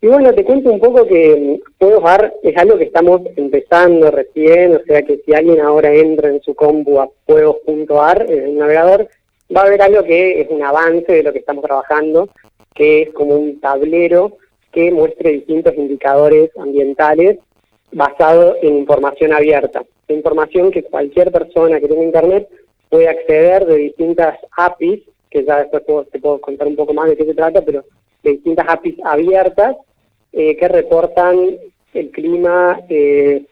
Y bueno, te cuento un poco que Fuegos AR es algo que estamos empezando recién, o sea que si alguien ahora entra en su compu a fuegos.ar, en el navegador, va a ver algo que es un avance de lo que estamos trabajando, que es como un tablero que muestre distintos indicadores ambientales basado en información abierta. Información que cualquier persona que tenga internet puede acceder de distintas APIs, que ya después te puedo contar un poco más de qué se trata, pero de distintas APIs abiertas eh, que reportan el clima, eh,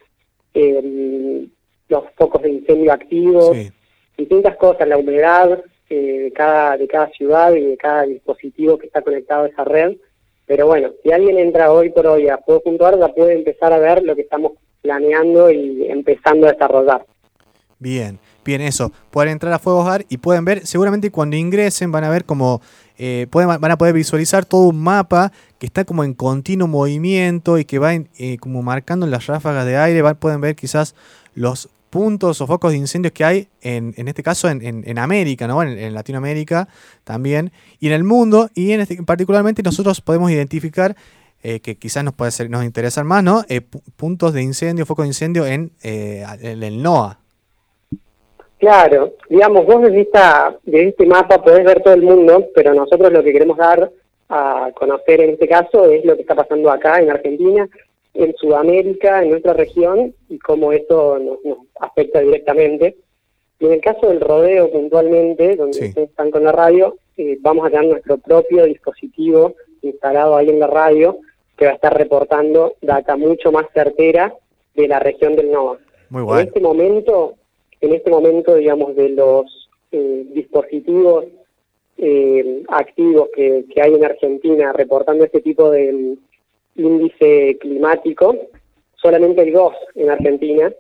los focos de incendio activos, distintas cosas, la humedad eh, de, cada, de cada ciudad y de cada dispositivo que está conectado a esa red. Pero bueno, si alguien entra hoy por hoy a Fuego.ar, ya puede empezar a ver lo que estamos planeando y empezando a desarrollar. Bien, bien, eso. Pueden entrar a Fuegos y pueden ver, seguramente cuando ingresen van a ver como, eh, pueden, van a poder visualizar todo un mapa está como en continuo movimiento y que va eh, como marcando las ráfagas de aire. pueden ver quizás los puntos o focos de incendios que hay, en, en este caso en, en, América, ¿no? En, Latinoamérica también, y en el mundo, y en este, particularmente nosotros podemos identificar eh, que quizás nos puede ser, nos interesan más, ¿no? Eh, puntos de incendio, focos de incendio en, eh, el NOAA. Claro, digamos, vos desde, esta, este mapa podés ver todo el mundo, pero nosotros lo que queremos dar a conocer en este caso es lo que está pasando acá en Argentina, en Sudamérica, en nuestra región, y cómo esto nos, afecta directamente. Y en el caso del rodeo puntualmente, donde están con la radio, eh, vamos a tener nuestro propio dispositivo instalado ahí en la radio que va a estar reportando data mucho más certera de la región del NOVA. Muy bueno. En este momento, en este momento, digamos, de los eh, dispositivos eh, activos que, que hay en Argentina reportando este tipo de, índice climático, solamente hay dos en Argentina,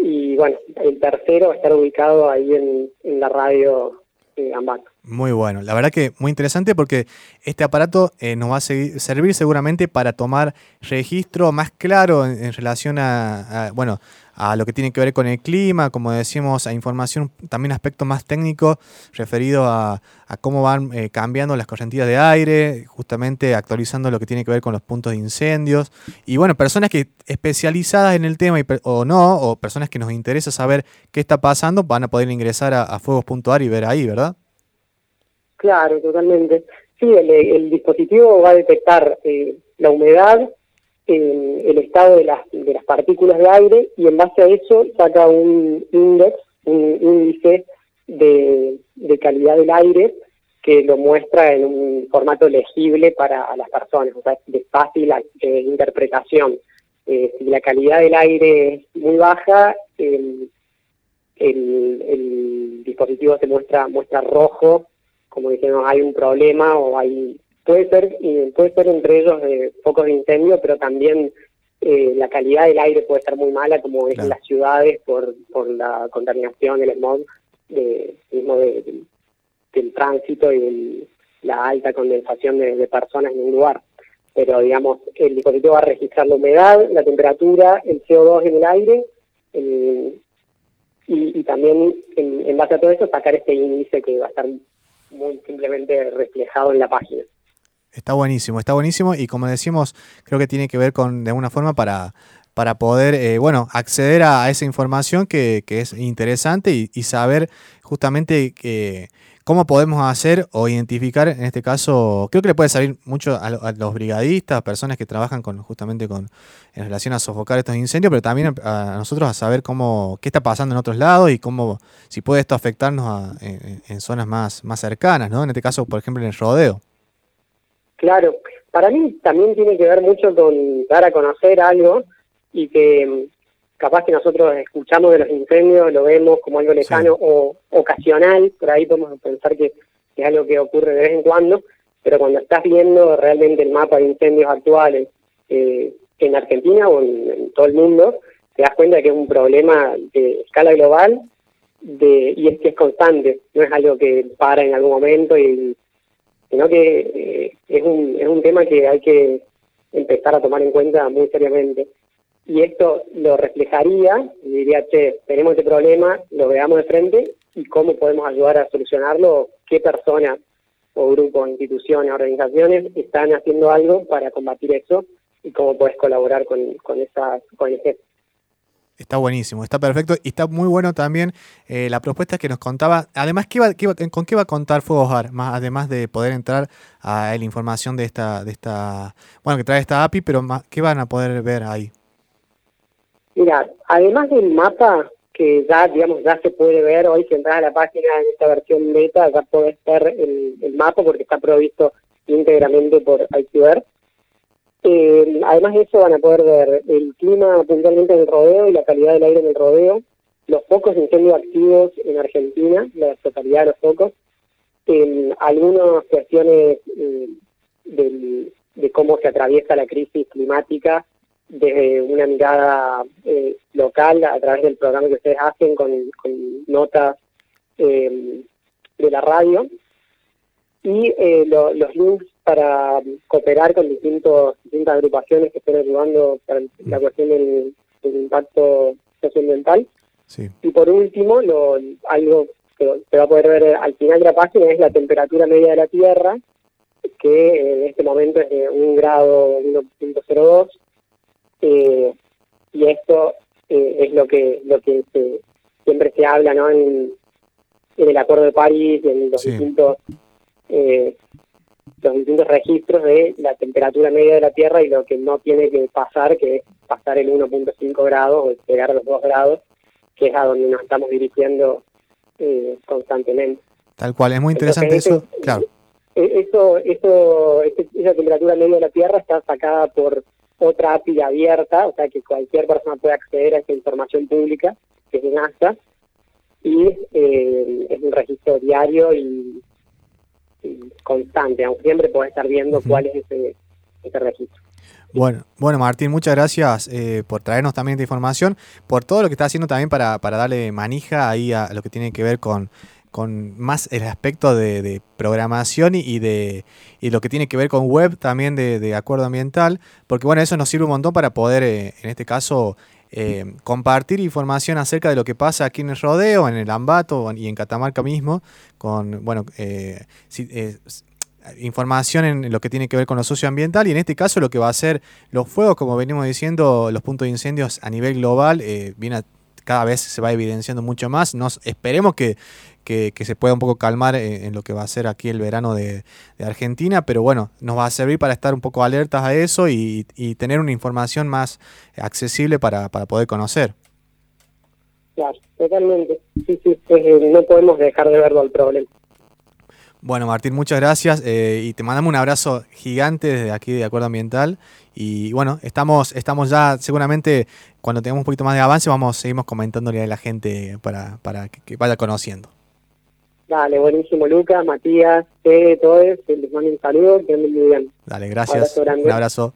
y bueno, el tercero va a estar ubicado ahí en, la radio eh, Ambato. Muy bueno, la verdad que muy interesante porque este aparato eh, nos va a servir seguramente para tomar registro más claro en, relación a, bueno, a lo que tiene que ver con el clima, como decimos, a información, también aspecto más técnico referido a, cómo van eh, cambiando las correntías de aire, justamente actualizando lo que tiene que ver con los puntos de incendios. Y bueno, personas que especializadas en el tema o no, o personas que nos interesa saber qué está pasando, van a poder ingresar a, a fuegos.ar y ver ahí, ¿verdad? Claro, totalmente. Sí, el, dispositivo va a detectar eh, la humedad, el estado de las, de las partículas de aire y en base a eso saca un índice, un índice de, calidad del aire que lo muestra en un formato legible para las personas, o sea, de fácil eh, interpretación. Eh, si la calidad del aire es muy baja, el, el dispositivo se muestra muestra rojo como decimos, hay un problema o hay puede ser puede ser entre ellos de focos de incendio, pero también eh, la calidad del aire puede ser muy mala, como es en las ciudades por por la contaminación, el smog, de, mismo de, del tránsito y de la alta condensación de, personas en un lugar. Pero digamos, el dispositivo va a registrar la humedad, la temperatura, el CO2 en el aire. y, y, también en, en, base a todo eso sacar este índice que va a estar muy simplemente reflejado en la página. Está buenísimo, está buenísimo y como decimos, creo que tiene que ver con de alguna forma para, para poder, eh, bueno, acceder a, esa información que, que es interesante y, saber justamente que ¿Cómo podemos hacer o identificar, en este caso, creo que le puede salir mucho a, los brigadistas, personas que trabajan con justamente con en relación a sofocar estos incendios, pero también a, nosotros a saber cómo qué está pasando en otros lados y cómo si puede esto afectarnos en, zonas más más cercanas, ¿no? En este caso, por ejemplo, en el rodeo. Claro, para mí también tiene que ver mucho con dar a conocer algo y que capaz que nosotros escuchamos de los incendios, lo vemos como algo lejano o ocasional, por ahí podemos pensar que, es algo que ocurre de vez en cuando, pero cuando estás viendo realmente el mapa de incendios actuales eh, en Argentina o en, todo el mundo, te das cuenta que es un problema de escala global de, y es que es constante, no es algo que para en algún momento, y, sino que eh, es, un, es un tema que hay que empezar a tomar en cuenta muy seriamente y esto lo reflejaría y diría, che, tenemos este problema, lo veamos de frente y cómo podemos ayudar a solucionarlo, qué persona o grupos, instituciones, organizaciones están haciendo algo para combatir eso y cómo puedes colaborar con, con esa con ese Está buenísimo, está perfecto y está muy bueno también eh, la propuesta que nos contaba. Además, ¿qué va, ¿con qué va a contar Fuego? Más, además de poder entrar a la información de esta, de esta, bueno, que trae esta API, pero más, ¿qué van a poder ver ahí? Mira, además del mapa que ya, digamos, ya se puede ver hoy, si entras a la página en esta versión beta, ya puedes ver el, mapa porque está provisto íntegramente por IQR eh, además de eso van a poder ver el clima puntualmente en el rodeo y la calidad del aire en el rodeo, los focos de incendio activos en Argentina, la totalidad de los focos, en algunas cuestiones eh, de cómo se atraviesa la crisis climática desde una mirada eh, local a través del programa que ustedes hacen con, notas eh, de la radio y los links para cooperar con distintos, distintas agrupaciones que estén ayudando para la mm. cuestión del, impacto socioambiental. Y por último, lo, algo que se va a poder ver al final de la página es la temperatura media de la Tierra, que en este momento es de 1 grado 1.02, eh, y esto eh, es lo que lo que siempre se habla ¿no? en, el Acuerdo de París y en los distintos eh, los distintos registros de la temperatura media de la Tierra y lo que no tiene que pasar, que es pasar el 1.5 grados o llegar a los 2 grados, que es a donde nos estamos dirigiendo eh, constantemente. Tal cual, es muy interesante eso, claro. E, eso, eso, esa temperatura media de la Tierra está sacada por otra API abierta, o sea que cualquier persona puede acceder a esa información pública, que es NASA, y eh, es un registro diario y constante, aunque siempre puede estar viendo cuál es ese, registro. Bueno, bueno Martín, muchas gracias eh, por traernos también esta información, por todo lo que está haciendo también para, para darle manija ahí a lo que tiene que ver con, con más el aspecto de, programación y, de y lo que tiene que ver con web también de, acuerdo ambiental, porque bueno, eso nos sirve un montón para poder, eh, en este caso, eh, compartir información acerca de lo que pasa aquí en el rodeo, en el Ambato y en Catamarca mismo, con bueno eh, eh, información en lo que tiene que ver con lo socioambiental y en este caso lo que va a ser los fuegos, como venimos diciendo, los puntos de incendios a nivel global, viene cada vez se va evidenciando mucho más. Nos esperemos que, que, se pueda un poco calmar en, lo que va a ser aquí el verano de, Argentina, pero bueno, nos va a servir para estar un poco alertas a eso y, tener una información más accesible para, para poder conocer. Claro, totalmente. Sí, sí, eh, no podemos dejar de verlo al problema. Bueno, Martín, muchas gracias eh, y te mandamos un abrazo gigante desde aquí de Acuerdo Ambiental. Y bueno, estamos, estamos ya seguramente cuando tengamos un poquito más de avance, vamos, seguimos comentándole a la gente para, para que vaya conociendo. Dale, buenísimo, Lucas, Matías, todos, les mando un saludo, que muy bien. Dale, gracias. Un abrazo.